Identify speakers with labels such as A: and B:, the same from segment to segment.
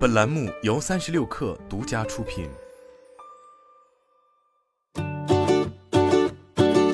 A: 本栏目由三十六氪独家出品。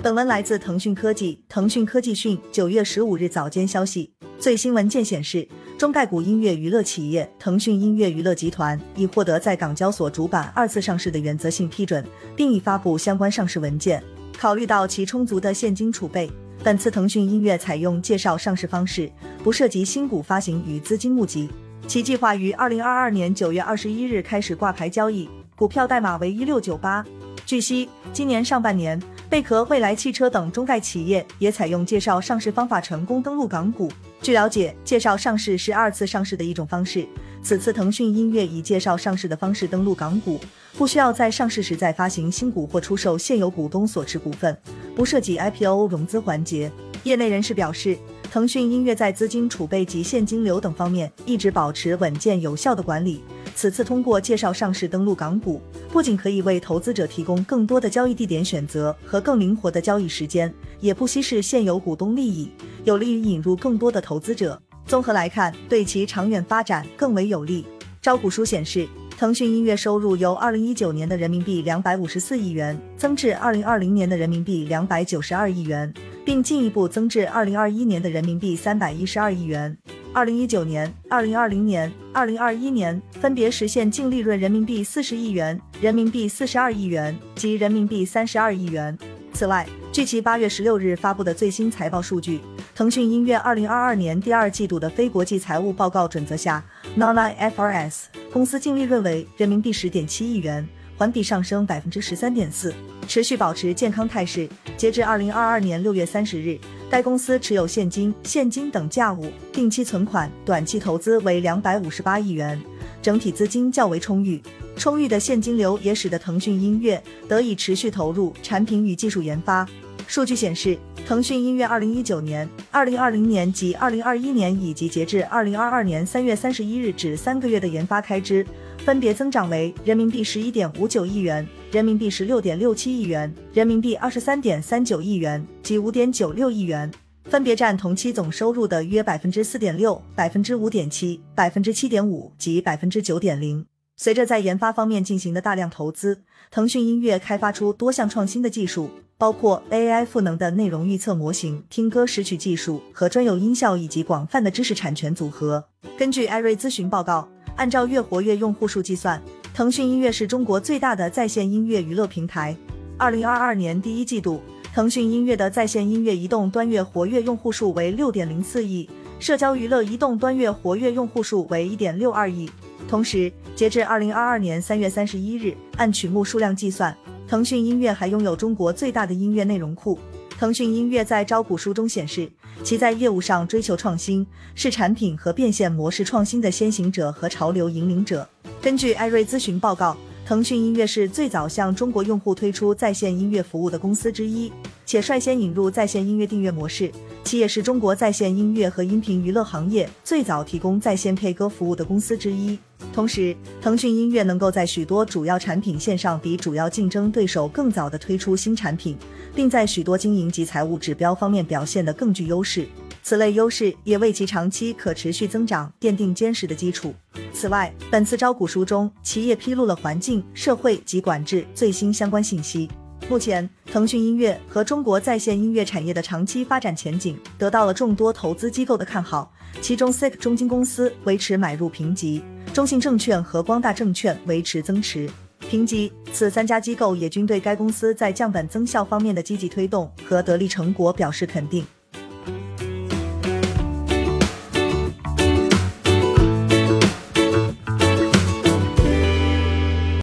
B: 本文来自腾讯科技。腾讯科技讯，九月十五日早间消息，最新文件显示，中概股音乐娱乐企业腾讯音乐娱乐集团已获得在港交所主板二次上市的原则性批准，并已发布相关上市文件。考虑到其充足的现金储备，本次腾讯音乐采用介绍上市方式，不涉及新股发行与资金募集。其计划于二零二二年九月二十一日开始挂牌交易，股票代码为一六九八。据悉，今年上半年，贝壳、蔚来汽车等中概企业也采用介绍上市方法成功登陆港股。据了解，介绍上市是二次上市的一种方式。此次腾讯音乐以介绍上市的方式登陆港股，不需要在上市时再发行新股或出售现有股东所持股份，不涉及 IPO 融资环节。业内人士表示。腾讯音乐在资金储备及现金流等方面一直保持稳健有效的管理。此次通过介绍上市登陆港股，不仅可以为投资者提供更多的交易地点选择和更灵活的交易时间，也不稀释现有股东利益，有利于引入更多的投资者。综合来看，对其长远发展更为有利。招股书显示，腾讯音乐收入由二零一九年的人民币两百五十四亿元增至二零二零年的人民币两百九十二亿元。并进一步增至二零二一年的人民币三百一十二亿元。二零一九年、二零二零年、二零二一年分别实现净利润人民币四十亿元、人民币四十二亿元及人民币三十二亿元。此外，据其八月十六日发布的最新财报数据，腾讯音乐二零二二年第二季度的非国际财务报告准则下 （Non-IFRS） 公司净利润为人民币十点七亿元。环比上升百分之十三点四，持续保持健康态势。截至二零二二年六月三十日，该公司持有现金、现金等价物、定期存款、短期投资为两百五十八亿元，整体资金较为充裕。充裕的现金流也使得腾讯音乐得以持续投入产品与技术研发。数据显示，腾讯音乐二零一九年、二零二零年及二零二一年以及截至二零二二年三月三十一日止三个月的研发开支。分别增长为人民币十一点五九亿元、人民币十六点六七亿元、人民币二十三点三九亿元及五点九六亿元，分别占同期总收入的约百分之四点六、百分之五点七、百分之七点五及百分之九点零。随着在研发方面进行的大量投资，腾讯音乐开发出多项创新的技术，包括 AI 赋能的内容预测模型、听歌识曲技术和专有音效以及广泛的知识产权组合。根据艾瑞咨询报告。按照月活跃用户数计算，腾讯音乐是中国最大的在线音乐娱乐平台。二零二二年第一季度，腾讯音乐的在线音乐移动端月活跃用户数为六点零四亿，社交娱乐移动端月活跃用户数为一点六二亿。同时，截至二零二二年三月三十一日，按曲目数量计算，腾讯音乐还拥有中国最大的音乐内容库。腾讯音乐在招股书中显示，其在业务上追求创新，是产品和变现模式创新的先行者和潮流引领者。根据艾瑞咨询报告，腾讯音乐是最早向中国用户推出在线音乐服务的公司之一，且率先引入在线音乐订阅模式。其也是中国在线音乐和音频娱乐行业最早提供在线 K 歌服务的公司之一。同时，腾讯音乐能够在许多主要产品线上比主要竞争对手更早的推出新产品，并在许多经营及财务指标方面表现得更具优势。此类优势也为其长期可持续增长奠定坚实的基础。此外，本次招股书中，企业披露了环境、社会及管制最新相关信息。目前，腾讯音乐和中国在线音乐产业的长期发展前景得到了众多投资机构的看好，其中 SIC 中金公司维持买入评级，中信证券和光大证券维持增持评级。此三家机构也均对该公司在降本增效方面的积极推动和得力成果表示肯定。